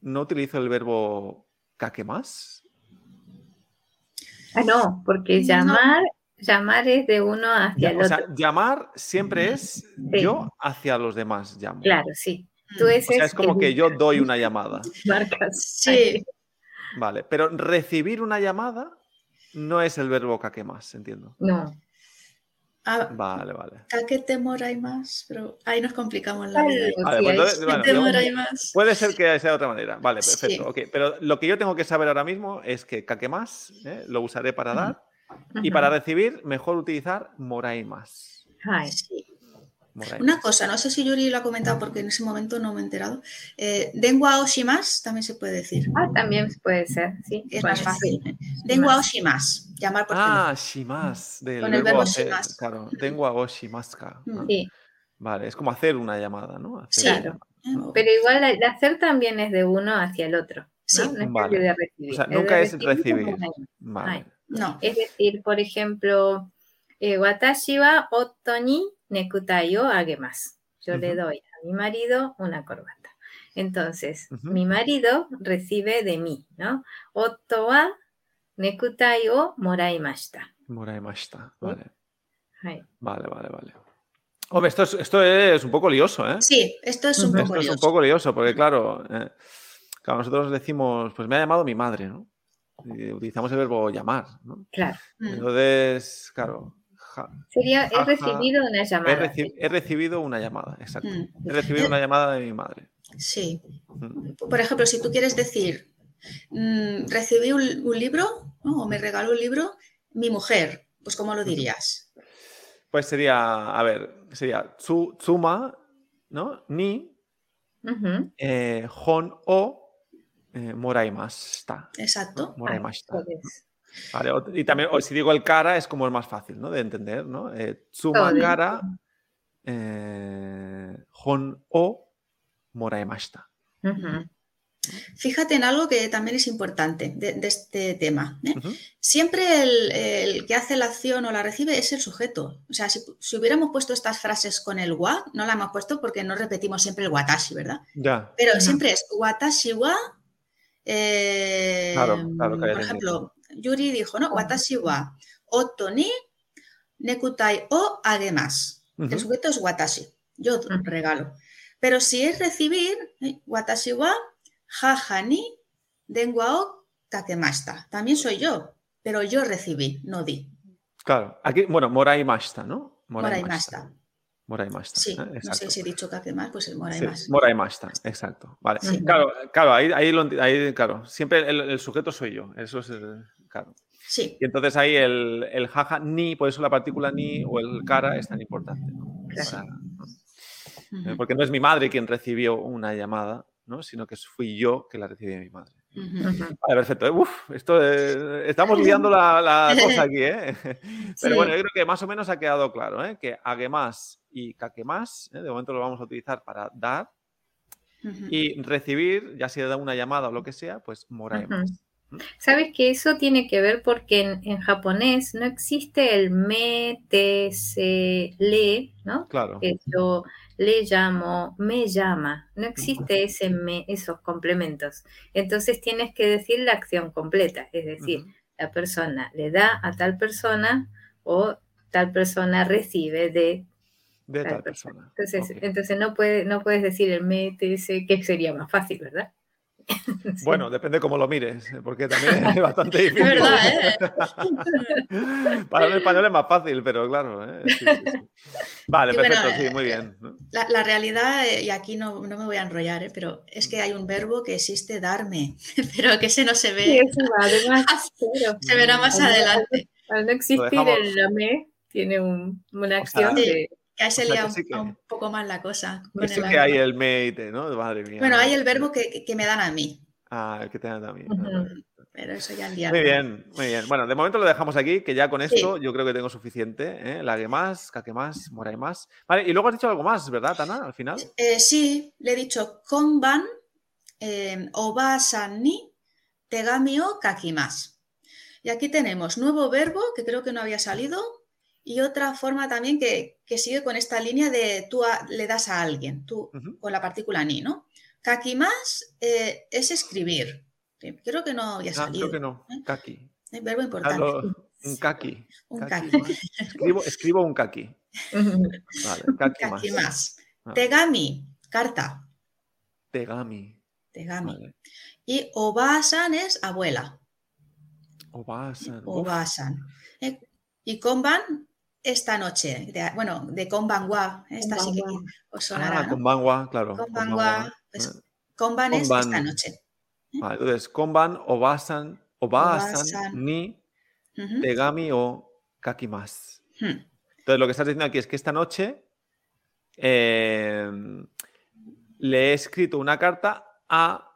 no utilizo el verbo más. Ah, no, porque No. llamar, llamar es de uno hacia el O otro. sea, llamar siempre es yo hacia los demás llamo. Claro, sí. Mm. Tú O sea, es como que yo doy una llamada. marcas. Sí, Vale, pero recibir una llamada no es el verbo más, entiendo. No. Ah, Vale, vale. Kakete morai más, pero ahí nos complicamos la vida. Vale, pues entonces, sí. bueno, más. Puede ser que sea de otra manera. Vale, Sí. perfecto. ok. Pero lo que yo tengo que saber ahora mismo es que kakemas ¿eh? lo usaré para dar y para recibir mejor utilizar moraimas. Hai. Sí. Una cosa, no sé si Yuri lo ha comentado porque en ese momento no me he enterado. Eh, Dengua oshimas también se puede decir. Ah, también puede ser, sí. Es más fácil. sí. Dengua oshimas, llamar por teléfono. Ah, shimas. Del Con el verbo hacer, shimas. Claro, tengo o shimaska. Mm. ¿no? Sí, Vale, es como hacer una llamada, ¿no? Hacer Sí. Claro. llamada. ¿eh? pero igual el hacer también es de uno hacia el otro. Sí. No es Vale. de recibir. O sea, nunca es recibir Vale. No, Es decir, por ejemplo, eh, watashi wa otto ni nekutai o agemasu. Yo le doy a mi marido una corbata. Entonces, mi marido recibe de mí, ¿no? Otto wa nekutai o moraimashita. Moraimashita. Sí. Vale. Hai. Vale, vale, vale. Hombre, esto es, esto es un poco lioso, ¿eh? sí, esto es un Ujú. poco Esto es un lioso. poco lioso, porque claro, eh, claro, nosotros decimos, pues me ha llamado mi madre, ¿no? Y utilizamos el verbo llamar, ¿no? Claro. Mm. Entonces, claro, ja- Sería, he recibido una he, llamada. reci- he recibido una llamada, exacto. Mm. He recibido una llamada de mi madre. Sí. Mm. Por ejemplo, si tú quieres decir, mm, recibí un, un libro ¿no? o me regaló un libro mi mujer, pues ¿cómo lo dirías? Pues sería, a ver, sería tsu- tsuma, ¿no? Ni, eh, hon o eh, moraimashita. Exacto. ¿no? Moraimashita. Vale, y también, o si digo el cara, es como el más fácil, ¿no? De entender, ¿no? Eh, tsuma cara, eh, hon o moraimashita. ujú. Fíjate en algo que también es importante de, de este tema. ¿eh? Siempre el, el que hace la acción o la recibe es el sujeto. O sea, si, si hubiéramos puesto estas frases con el wa, no la hemos puesto porque no repetimos siempre el watashi, ¿verdad? Ya, Pero siempre es watashi wa. eh, Claro, claro, que por ejemplo, Yuri dijo, ¿no? Watashi wa oto ni nekutai o agemasu. El sujeto es watashi. Yo regalo. Pero si es recibir, ¿eh? watashi wa jaja ni dengua o. También soy yo, pero yo recibí, no di. claro. Aquí, bueno, moraimashita, ¿no? Moraimashita. Moraimashita. Sí, ¿eh? no sé si he dicho kakemasu, pues el Sí, moraimasu. moraimashita, exacto. Vale. Sí. Claro, claro, ahí, ahí, lo ahí, claro, siempre el, el sujeto soy yo. Eso es el, claro. Sí, Y entonces ahí el, el jaja ni, por eso la partícula ni o el cara es tan importante. ¿no? Claro. Para- ¿no? ujú, Eh, Porque no es mi madre quien recibió una llamada, ¿no? sino que fui yo que la recibí de mi madre. Vale, perfecto. Uf, esto eh, estamos liando la, la cosa aquí, ¿eh? Pero Sí. bueno, yo creo que más o menos ha quedado claro, ¿eh? Que agemas y kakemas, ¿eh? de momento lo vamos a utilizar para dar y recibir, ya sea una llamada o lo que sea, pues moraemas. Sabes que eso tiene que ver porque en, en japonés no existe el me, te, se, le, ¿no? Claro. Que yo le llamo, me llama. No existe ese me, esos complementos. Entonces tienes que decir la acción completa, es decir, la persona le da a tal persona o tal persona recibe de De tal persona. entonces no, puede, no puedes decir el me, te, se, que sería más fácil, ¿verdad? Sí. Bueno, depende cómo lo mires, ¿eh? porque también es bastante difícil. Es verdad, ¿eh? Para el español es más fácil, pero claro. ¿eh? Sí, sí, sí. Vale, bueno, perfecto, sí, eh, muy bien. ¿no? La, la realidad, eh, y aquí no, no me voy a enrollar, ¿eh? pero es que hay un verbo que existe darme, pero que ese no se Sí, ve, eso va, además, claro. se verá más Al- adelante. Al no existir el lame, tiene un- una O sea, acción Sí. de... Que ahí se lía que un, sí que- un poco más la cosa. con Eso el que hay el mate, ¿no? Madre mía. Bueno, hay el verbo que, que- que me dan a mí, Ah, el que tenga también. Ujú. ¿no? pero eso ya el Muy bien, muy bien. Bueno, de momento lo dejamos aquí, que ya con Sí. esto yo creo que tengo suficiente. ¿eh? Lague más, caque más, morai más. Vale, y luego has dicho algo más, ¿verdad, Tana? Al final. Eh, sí, le he dicho konban, eh, oba-san ni, tegami o kakimas. Y aquí tenemos nuevo verbo que creo que no había salido y otra forma también que, que sigue con esta línea de tú a- le das a alguien, tú con la partícula ni, ¿no? Kakimas eh, es escribir. Creo que no había Ah, salido. creo que no. ¿eh? Kaki. Es verbo importante. un kaki. Un Kaki kaki. Escribo, escribo un kaki. Vale, kaki más. Ah. Tegami, carta. Tegami. Tegami. Vale. Y oba-san es abuela. Obasan. Obasan. Eh, Y konban esta noche. De- bueno, de Konbanwa. Esta sí que Konbanwa. os sonará. Ah, ¿no? con Bangwa, claro. Konbanwa, pues, Eh, Konban es esta noche. vale, entonces, Konban, Obasan, Obasan, Obasan. ni. Tegami o Kakimas. Hmm. Entonces, lo que estás diciendo aquí es que esta noche eh, le he escrito una carta a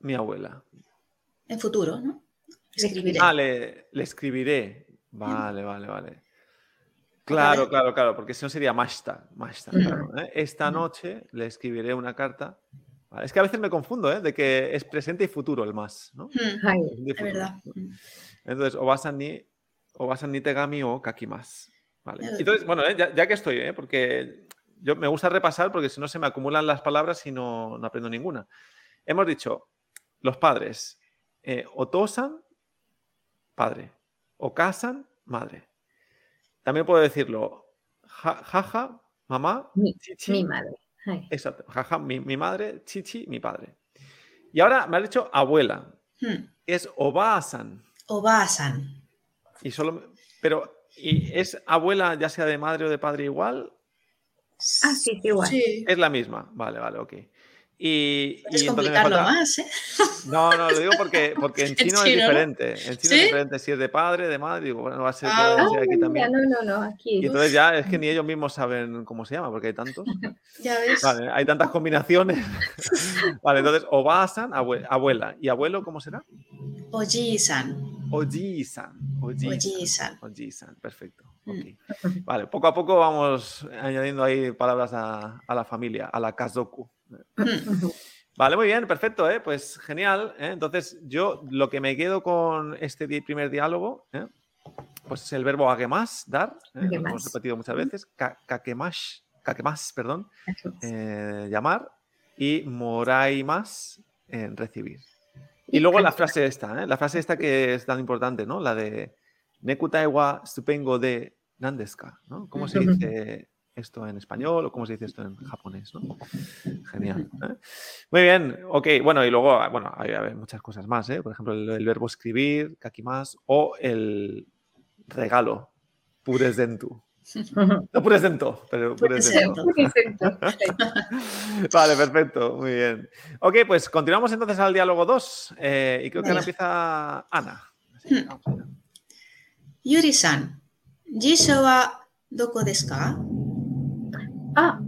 mi abuela. En futuro, ¿no? Escribiré. Ah, le, le escribiré. Vale, vale, vale. Claro, claro, claro, porque si no sería Mashta. Mashta, Ujú. claro, ¿eh? Esta Ujú. noche le escribiré una carta. Vale, Es que a veces me confundo, ¿eh? De que es presente y futuro el más, ¿no? Ay, y Es futuro. verdad. Entonces, obasan ni, obasan ni tegami o kakimas. Vale. Entonces, bueno, eh, ya, ya que estoy, ¿eh? porque yo me gusta repasar porque si no se me acumulan las palabras y no, no aprendo ninguna. Hemos dicho, los padres, eh, otosan, padre, okasan, madre. También puedo decirlo, ja- jaja, mamá, mi, chichi, mi madre. Ay. exacto, jaja, mi, mi madre, chichi, mi padre. Y ahora me has dicho abuela, Hmm. es obasan. Obasan. Y solo, pero, ¿y es abuela ya sea de madre o de padre igual? Ah, sí, sí, igual. Sí. Es la misma. Vale, vale, ok. Y, Puedes y complicarlo falta- más, ¿eh? No, no, lo digo porque, porque en chino es diferente. En chino ¿Sí? es diferente si es de padre, de madre, digo, bueno, va a ser, Ah, puede ser aquí mira, también. no, no, no, aquí. Y entonces ya es que ni ellos mismos saben cómo se llama, porque hay tantos. Ya ves. Vale, hay tantas combinaciones. Vale, entonces, obasan, abue- abuela. ¿Y abuelo cómo será? Oji-san. Oji-san. Oji-san. Perfecto. Mm. Vale, poco a poco vamos añadiendo ahí palabras a, a la familia, a la kazoku. Vale, muy bien, perfecto, ¿eh? pues genial. ¿eh? Entonces, yo lo que me quedo con este di- primer diálogo, ¿eh? pues es el verbo agemas, dar, ¿eh? lo hemos repetido muchas veces, ka- kakemash, kakemas, perdón, llamar, y moraimas, en recibir. Y luego la frase esta, la frase esta que es tan importante, ¿no? La de Nekutai wa supengo de nandeska, ¿no? ¿Cómo se dice esto en español o cómo se dice esto en japonés, ¿no? Genial. ¿eh? Muy bien, ok. Bueno, y luego, bueno, hay, hay muchas cosas más, ¿eh? Por ejemplo, el, el verbo escribir, kakimas, o el regalo, puresdentu. No puresdento, pero puresdentu. Puresento. Vale, perfecto, muy bien. Ok, pues continuamos entonces al diálogo 2 eh, y creo que ahora empieza Ana. Así que vamos allá. Yuri-san. Jisho wa doko desu ka? あ、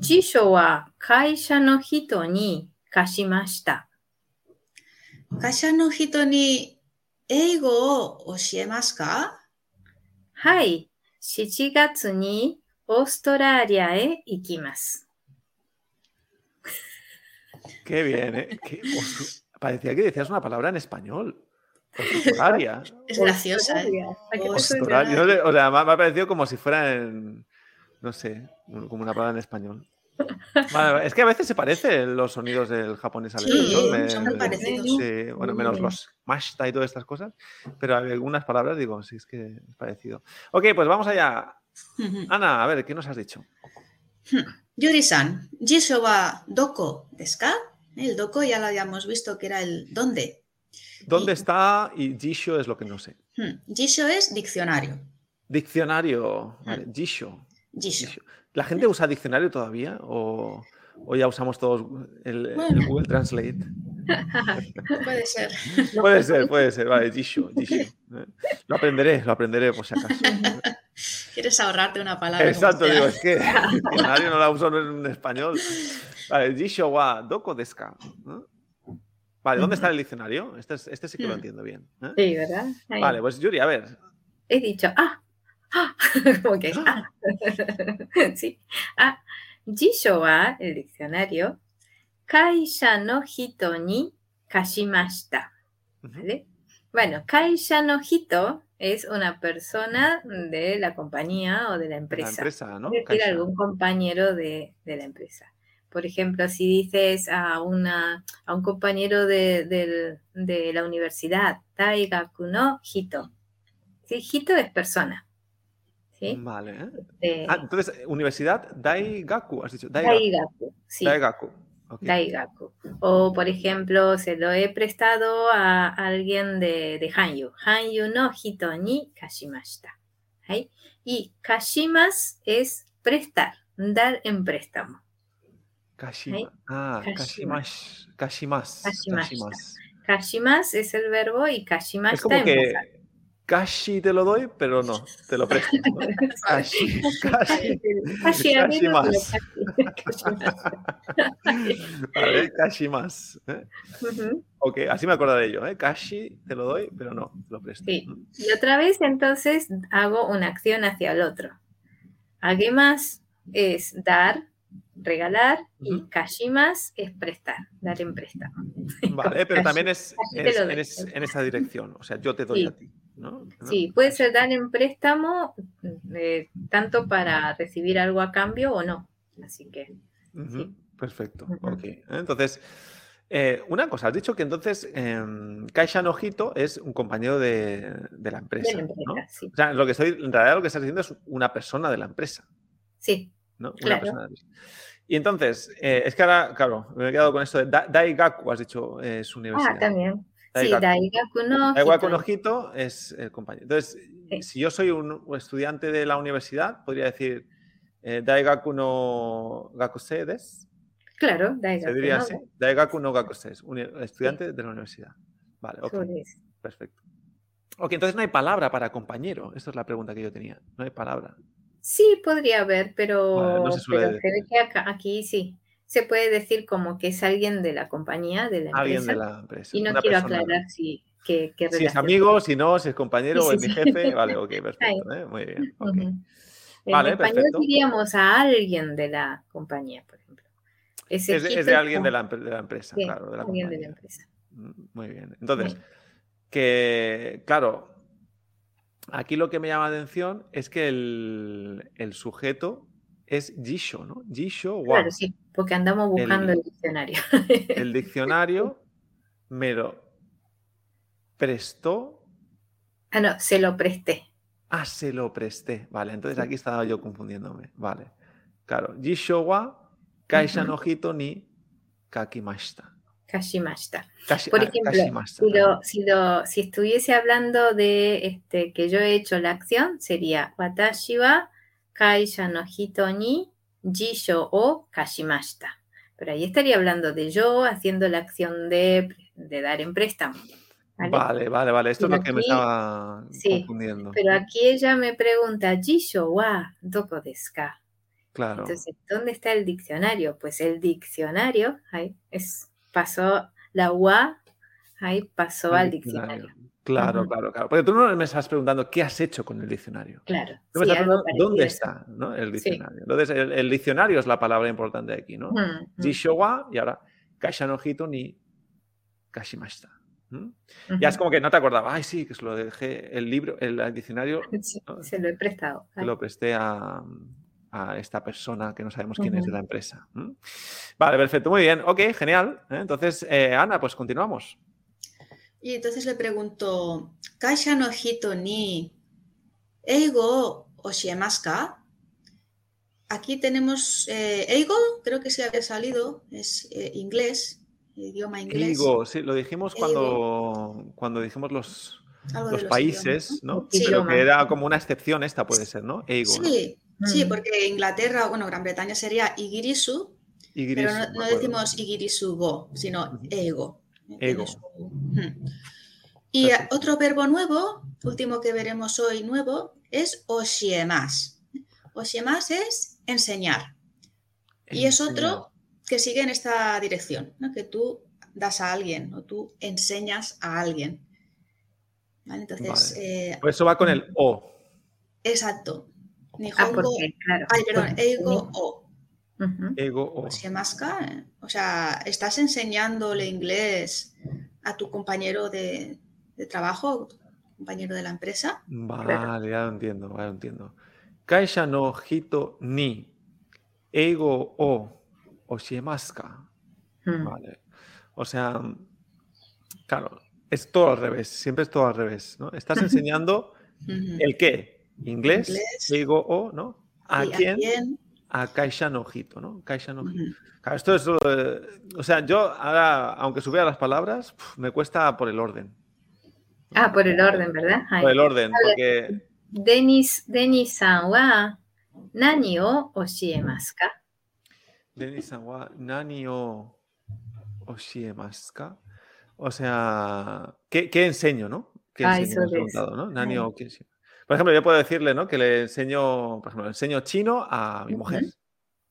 辞書は会社の人に貸しました。会社の人に英語を教えますかはい、7月にオーストラリアへ行きます。Qué bien, ¿eh? Qué osu- Parecía que decías una palabra en español. Ostolaria. Es graciosa, ¿eh? Sé, O sea, me ha parecido como si fuera en. No sé, como una palabra en español. Vale, es que a veces se parecen los sonidos del japonés al Sí, español. muy me- parecidos. sí, bueno, menos los mashta y todas estas cosas. Pero hay algunas palabras digo, sí, es que es parecido. Ok, pues vamos allá. Ana, a ver, ¿qué nos has dicho? Yuri-san, Jisho wa doko desu ka? El doko ya lo habíamos visto que era el dónde. ¿Dónde Y- está? Y Jisho es lo que no sé. Jisho es diccionario. Diccionario. Vale, Jisho. Jisho. ¿La gente usa diccionario todavía? ¿O, o ya usamos todos el, el Bueno. Google Translate? Puede ser. Puede ser, puede ser. Vale, Jisho, Jisho. Lo aprenderé, lo aprenderé por si acaso. Quieres ahorrarte una palabra. Exacto, digo, es que diccionario no la uso en español. Vale, Jisho wa doko desu ka? ¿no? Vale, ¿dónde está el diccionario? Este, es- este sí que lo Hmm. entiendo bien. ¿eh? Sí, ¿verdad? Vale, pues Yuri, a ver. He dicho, ah, ah, como que, ah. sí. Ah, jisho wa, el diccionario, kaisha no hito ni kashimashita. ¿Vale? Bueno, kaisha no hito es una persona de la compañía o de la La empresa. empresa, ¿no? Es decir, algún compañero de, de la empresa. Por ejemplo, si dices a, una, a un compañero de, de la universidad, Daigaku no hito. ¿Sí? Hito es persona. ¿Sí? Vale. ¿eh? Ah, entonces, universidad Daigaku, has dicho. Daigaku. Daigaku. Sí, Daigaku. ok. Daigaku. O, por ejemplo, se lo he prestado a alguien de, de Hanyu. Hanyu no hito ni kashimashita. ¿hay? Y kashimas es prestar, dar en préstamo. Kashima. Ah, Kashima. kashimash. Kashimas. Kashimas. Kashimas es el verbo y kashimashita Es como en pasado. Kashi te lo doy, pero no, te lo presto. ¿no? Kashi, kashi. Kashi arriba, Kashimas. pero kashi- Vale, kashimas. ¿eh? Ujú. Ok, así me acordaré yo. ¿eh? Kashi te lo doy, pero no, te lo presto. Sí. Y otra vez entonces hago una acción hacia el otro. Agemas es dar, regalar y Ujú. kashimas es prestar, dar en préstamo. Vale, pero también es, en, doy. es- en esa dirección. O sea, yo te doy Sí. a ti. ¿No? Sí, puede ser dar en préstamo eh, tanto para recibir algo a cambio o no. Así que Sí. Perfecto. Ok. Entonces, eh, una cosa, has dicho que entonces Kaisha Nojito es un compañero de, de la empresa. de la empresa, ¿no? sí. O sea, lo que estoy, en realidad lo que estás diciendo es una persona de la empresa. Sí, ¿no? Una Claro. persona de la empresa. Y entonces, eh, es que ahora, claro, me he quedado con esto de Da- Daigaku, has dicho, eh, su universidad. ah, también. Sí, Daigaku. No. Daigaku. Nojito es el compañero. Entonces, Sí. si yo soy un estudiante de la universidad, podría decir eh, Daigaku no Gakusei desu. Claro, Se Daigaku diría no. así. Daigaku no Gakusei, uni- estudiante de la universidad. Vale, ok, perfecto. Ok, entonces no hay palabra para compañero. Esta es la pregunta que yo tenía. No hay palabra. Sí, podría haber, pero, Vale, no se suele pero se que acá- aquí sí. Se puede decir como que es alguien de la compañía, de la empresa. Alguien de la empresa. Y no una quiero persona. aclarar si qué Si es amigo, si no, si es compañero Sí, o es sí, mi jefe. Vale, ok, perfecto. ¿eh? Muy bien. Ujú. En Vale, español perfecto. diríamos a alguien de la compañía, por ejemplo. Es, de- es de alguien de la, empre- de la empresa, claro, de la alguien de la empresa. Mm, Muy bien. Entonces, que, claro, aquí lo que me llama la atención es que el, el sujeto es Jisho, ¿no? Jisho. Claro, sí, porque andamos buscando El- el, diccionario. El diccionario me lo prestó. ah, no, se lo presté. Ah, se lo presté. Vale, entonces aquí estaba yo confundiéndome. Vale. Claro. Jisho wa kaisha no hito ni kakimashita. Kashimashita. Kashi- Por ah, ejemplo, kashimashita, Si, lo, si, lo, si estuviese hablando de este, que yo he hecho la acción, sería Watashi wa kaisha no hito ni jisho o kashimashita. Pero ahí estaría hablando de yo haciendo la acción de, de dar en préstamo. ¿vale? Vale, vale, vale. Esto es lo que me estaba sí, confundiendo. Pero aquí ella me pregunta, jisho wa doko desu ka? Claro. Entonces, ¿dónde está el diccionario? Pues el diccionario, ahí es, pasó la wa, ahí pasó El al diccionario. Claro, claro, claro. Porque tú no me estás preguntando qué has hecho con el diccionario. Claro. Tú me sí, estás dónde está ¿no? el Sí. diccionario. Entonces, el, el diccionario es la palabra importante aquí, ¿no? Mm, mm, Jisho wa y ahora kaisha no hito ni kashimashita. ¿Mm? Ya es como que no te acordaba. Ay, sí, que se lo dejé el libro, el, el diccionario, Sí, ¿no? se lo he prestado. se lo presté a, a esta persona que no sabemos quién es de la empresa. ¿Mm? Vale, perfecto, muy bien. Ok, genial. ¿eh? Entonces, eh, Ana, pues continuamos. Y entonces le pregunto, Kaisha no hito ni eigo oshiemasu ka? Aquí tenemos eh, eigo, creo que se había salido, es eh, inglés, idioma inglés. Eigo, sí, lo dijimos Eigo. cuando, cuando dijimos los, los países, idiomas, ¿no? Sí. Pero que era como una excepción esta puede ser, ¿no? Eigo, ¿no? Sí, sí, Mm. porque Inglaterra, bueno, Gran Bretaña sería igirisu, Igirisu, pero no, decimos igirisu go, sino ego. Ego. Ujú. Y Perfecto. otro verbo nuevo, último que veremos hoy nuevo, es oshiemas. Oshiemas es enseñar. Y es otro que sigue en esta dirección, ¿no? que tú das a alguien o tú enseñas a alguien. ¿Vale? Entonces, eh, Pues eso va con el O. exacto. Ah, Nihongo, porque, claro. ay, perdón, eigo o. Ego O. Oshiemas-ka, eh, O sea, estás enseñándole inglés a tu compañero de, de trabajo, compañero de la empresa. Vale, ya lo entiendo, ya lo entiendo. Kaisha no hito ni ego o oshiemasu ka. Mm. Vale. O sea, claro, es todo al revés, siempre es todo al revés, ¿no? Estás enseñando el qué, inglés, Inglés. ego o, ¿no? ¿A ¿Y quién? a Caixa Nojito, ¿no? Caixa Nojito. Esto es. O sea, yo ahora, aunque subiera las palabras, me cuesta por el orden. Ah, por el orden, ¿verdad? Por el orden. Denis, Denis san nani o oshiemasu ka? Denis san nani o oshiemasu ka? O sea, ¿qué, qué enseño, no? ¿Qué ah, enseño? Eso es. ¿no? Nani o qué enseño. Por ejemplo, yo puedo decirle, ¿no? Que le enseño, por ejemplo, le enseño chino a mi mujer.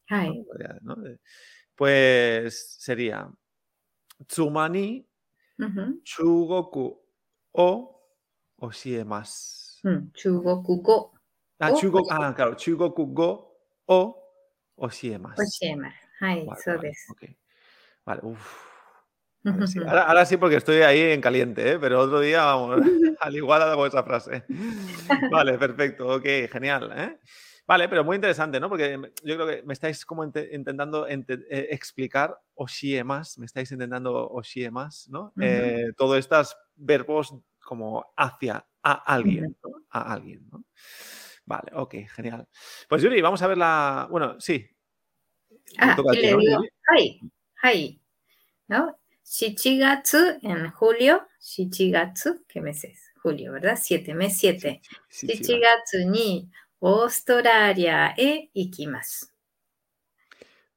Ay. ¿no? Pues, eh, pues sería Tsumani. Chugoku o Oshiemas. Mm, chugoku go. Ah, chugo, ah, claro, Chugoku go o Oshiemas. Oshiemas. Ay, vale, so vale, vale uf. Ahora sí, porque estoy ahí en caliente, ¿eh? pero otro día vamos, al igual hago esa frase. Vale, perfecto, ok, genial. ¿eh? Vale, pero muy interesante, ¿no? Porque em, yo creo que me estáis como intentando eh, explicar Oshie más, me estáis intentando Oshie más, ¿no? Eh, todos estos verbos como hacia, a alguien. A alguien, ¿no? Vale, ok, genial. Pues Yuri, vamos a ver la... Bueno, sí. Ah, le digo, hi, hi, ¿no? Shichigatsu en julio. Shichigatsu, ¿qué mes es? Julio, ¿verdad? Siete, mes siete. Shichigatsu ni Australia e ikimasu.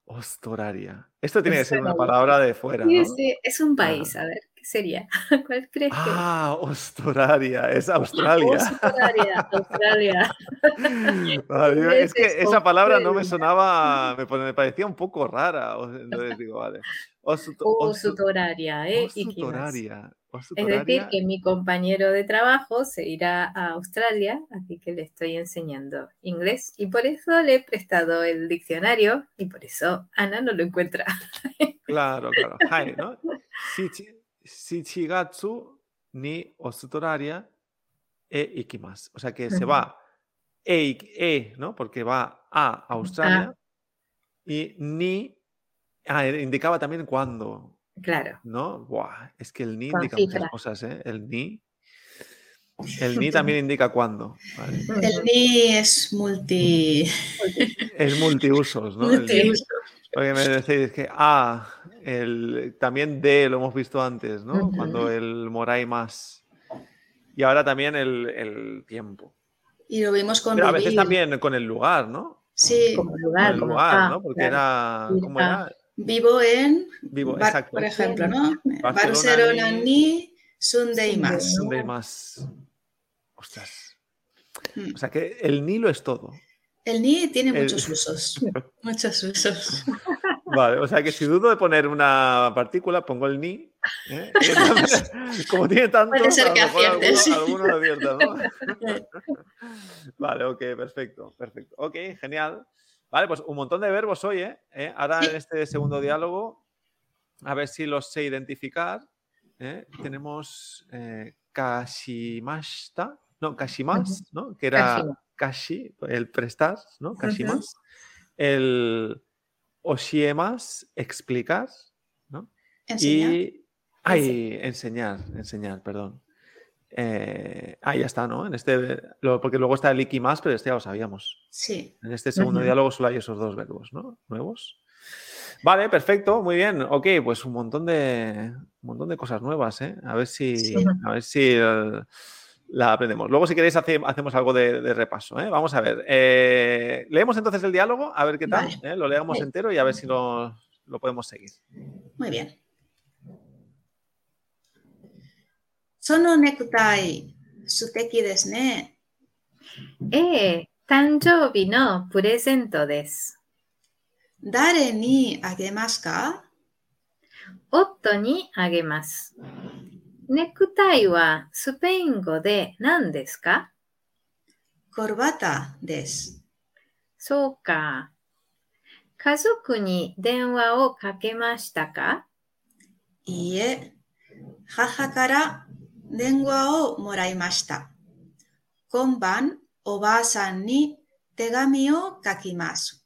Australia. Esto tiene que ser una palabra de fuera. ¿no? Sí, sí, es un país, a ver sería? ¿Cuál crees que Ah, Australia, es Australia. Australia, Australia. Es que esa palabra no me sonaba, me parecía un poco rara. Entonces digo. Osutoraria, ¿eh? Osutoraria. Es decir, que mi compañero de trabajo se irá a Australia, así que le estoy enseñando inglés y por eso le he prestado el diccionario y por eso Ana no lo encuentra. Claro, claro. Hi, ¿no? Sí, sí. Shichigatsu ni Australia e ikimasu. O sea que se va e, e, ¿no? Porque va a Australia y ni ah, indicaba también cuándo. Claro. ¿no? Buah, es que el ni Con indica muchas cosas, ¿eh? El ni. El ni también indica cuándo. ¿vale? El ni es multi. Es multiusos, ¿no? El Porque me decís que ah, el, también de lo hemos visto antes, ¿no? Cuando el morai más. Y ahora también el, el tiempo. Y lo vimos con Pero a veces también con el lugar, ¿no? Sí, Con lugar, el lugar, ah, ¿no? Porque claro. era. ¿Cómo era? vivo en. Vivo, Bar- exacto. por ejemplo, ¿no? Barcelona Barcelona ni- ni Sundeimas. Donde hay más. Ostras. Mm. O sea que el ni lo es todo. El ni tiene El- muchos usos. Muchos usos. Vale, o sea que si dudo de poner una partícula, pongo el ni. ¿eh? Como tiene tantos, Puede ser que aciertes. alguno, alguno acierta, ¿no? vale, ok, perfecto, perfecto. Ok, genial. Vale, pues un montón de verbos hoy, ¿eh? ¿Eh? Ahora en este segundo diálogo, a ver si los sé identificar. ¿eh? Tenemos eh, kashimashita, no, kashimas, ¿no? Que era. Kashi, el prestar, ¿no? Kashimas. El oshiemas, explicar, ¿no? Enseñar. Y. Ay, enseñar, enseñar, perdón. Eh, ah, ya está, ¿no? En este, lo- porque luego está el ikimas, pero este ya lo sabíamos. Sí. En este segundo diálogo solo hay esos dos verbos, ¿no? Nuevos. Vale, perfecto, muy bien. Ok, pues un montón de, un montón de cosas nuevas, ¿eh? A ver si, Sí. a ver si eh, la aprendemos. Luego, si queréis, hace- hacemos algo de, de repaso, ¿eh? Vamos a ver. Eh, leemos entonces el diálogo, a ver qué tal. Vale. ¿eh? Lo leamos Vale. entero y a ver si lo, lo podemos seguir. Muy bien. そのネクタイ、素敵ですね。ええ、誕生日のプレゼントです。誰にあげますか夫にあげます。 ネクタイはスペイン語で何ですか？コルバタです。そうか。家族に電話をかけましたか？いいえ、母から電話をもらいました。今晩、おばあさんに手紙を書きます。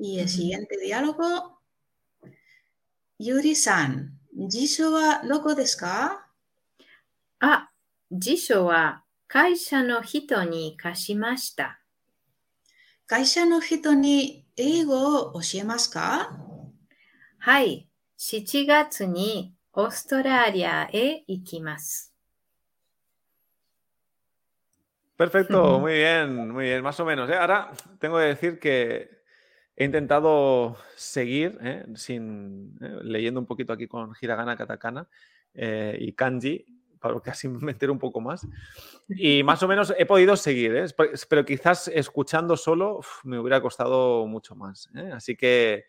Y el siguiente diálogo. Yuri-san, 辞書はどこですかあ、辞書は会社の人に貸しました。会社の人に英語を教えますかはい、7月にオーストラリアへ行きます。Perfecto, muy bien, muy bien, más o menos. ¿eh? Ahora tengo que decir que he intentado seguir, ¿eh? sin, ¿eh? leyendo un poquito aquí con hiragana, katakana y kanji, para que así me un poco más. Y más o menos he podido seguir, pero quizás escuchando solo me hubiera costado mucho más. Así que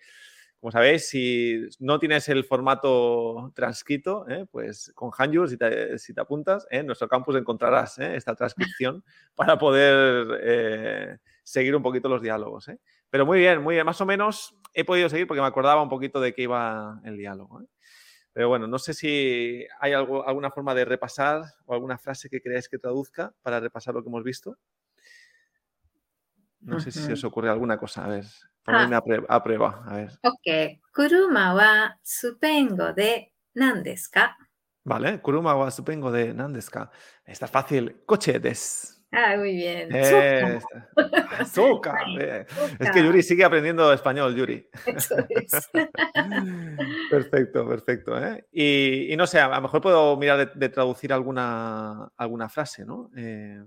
como sabéis, si no tienes el formato transcrito, ¿eh? pues con Hanju, si te, apuntas, ¿eh? en nuestro campus encontrarás ¿eh? esta transcripción para poder seguir un poquito los diálogos. Pero muy bien, muy bien. Más o menos he podido seguir porque me acordaba un poquito de qué iba el diálogo. Pero bueno, no sé si hay algo, alguna forma de repasar o alguna frase que creáis que traduzca para repasar lo que hemos visto. No sé si se os ocurre alguna cosa. A ver, ponerme a, prueba, a prueba. A ver. Ok. Kuruma wa supengo de nandeska. Vale. Kuruma wa supengo de nandeska. Está fácil. Coche des. Ah, muy bien. Eh. Es que Yuri sigue aprendiendo español, Yuri. Eso es. perfecto, perfecto. ¿eh? Y, y, no sé, a lo mejor puedo mirar de, de traducir alguna, alguna frase, ¿no? Eh,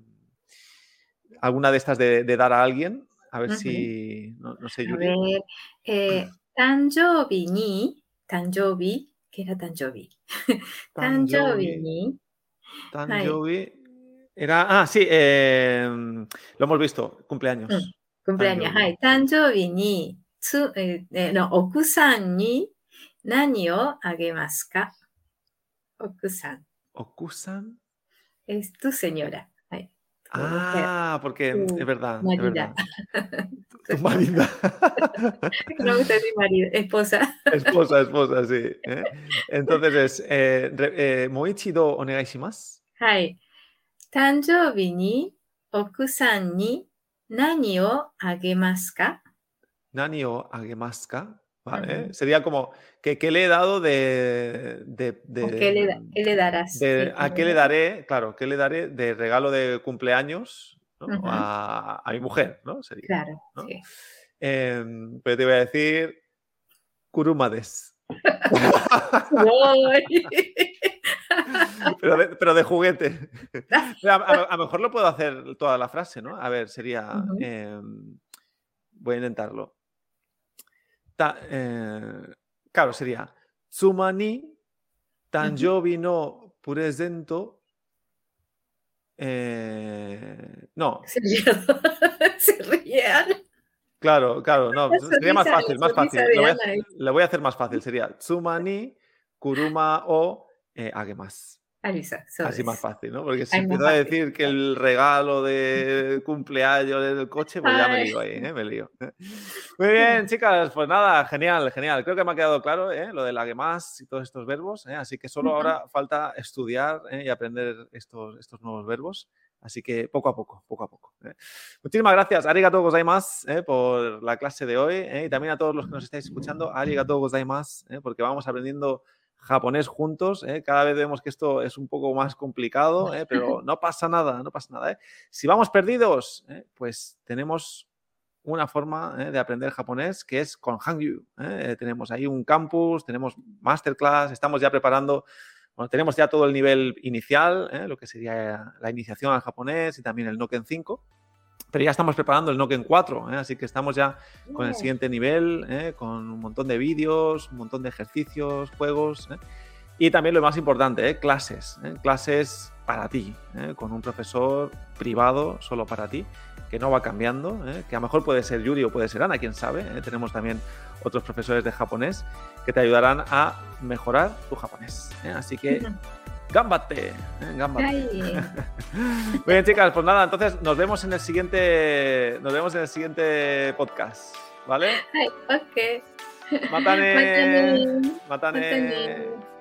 alguna de estas de, de, dar a alguien, a ver uh -huh. si, no, no, sé, Yuri. A ver, eh, tanjobi ni, tanjobi, ¿qué era tanjobi? tanjobi ni. Tanjobi. Era, ah, sí, eh, lo hemos visto, cumpleaños. Mm, cumpleaños, hay. Tanjobi ni, tsu, eh, eh, no, okusan ni, nani o agemasu ka? Okusan. Okusan. Es tu señora. Ah, porque es verdad. Marida. Es verdad. Tu marida. no gusta decir marido, esposa. Esposa, esposa, sí. ¿eh? Entonces es, eh, eh, Moichido onegaishimasu. はい。誕生日に奥さんに何をあげますか Nani o agemasu ka? Vale. Uh -huh. Sería como, ¿qué, qué le he dado de... de, de qué, le, qué, le, darás? De, ¿A qué le daré? Claro, ¿qué le daré de regalo de cumpleaños ¿no? uh -huh. a, a, mi mujer? ¿no? Sería, claro, ¿no? sí. Eh, pero te voy a decir Kurumades. pero, de, pero, de, juguete. A, lo mejor lo puedo hacer toda la frase, ¿no? A ver, sería... Uh -huh. eh, voy a intentarlo. Ta, eh, claro, sería Tsumani Tanjobi no presento. Eh, no. real. Claro, claro, no. Sería más fácil, más fácil. Le voy, a, le voy, a, hacer más fácil. Sería Tsumani Kuruma o eh. Alisa, Así más fácil, ¿no? Porque si empiezo a decir que el regalo de cumpleaños del coche, pues ya me lío ahí, ¿eh? Me lío. Muy bien, chicas, pues nada, genial, genial. Creo que me ha quedado claro ¿eh? lo de la más y todos estos verbos, ¿eh? así que solo uh -huh. ahora falta estudiar ¿eh? y aprender estos, estos nuevos verbos. Así que poco a poco, poco a poco. ¿eh? Muchísimas gracias, arigato gozaimasu, ¿eh? por la clase de hoy ¿eh? y también a todos los que nos estáis escuchando, arigato gozaimasu, ¿eh? porque vamos aprendiendo japonés juntos. ¿eh? Cada vez vemos que esto es un poco más complicado, ¿eh? pero no pasa nada, no pasa nada. ¿eh? Si vamos perdidos, pues tenemos una forma de aprender japonés que es con Hangyu. Tenemos ahí un campus, tenemos masterclass, estamos ya preparando, bueno, tenemos ya todo el nivel inicial, lo que sería la iniciación al japonés y también el Noken 5 pero ya estamos preparando el Noken 4, ¿eh? así que estamos ya con el siguiente nivel, ¿eh? con un montón de vídeos, un montón de ejercicios, juegos ¿eh? y también lo más importante, clases, clases para ti, con un profesor privado solo para ti, que no va cambiando, que a lo mejor puede ser Yuri o puede ser Ana, quién sabe, tenemos también otros profesores de japonés que te ayudarán a mejorar tu japonés, así que... gámbate, ¿eh? gámbate. Muy bien, chicas, pues nada, entonces nos vemos en el siguiente, nos vemos en el siguiente podcast, ¿vale? Ay, ok. Matane. Matane. Matane.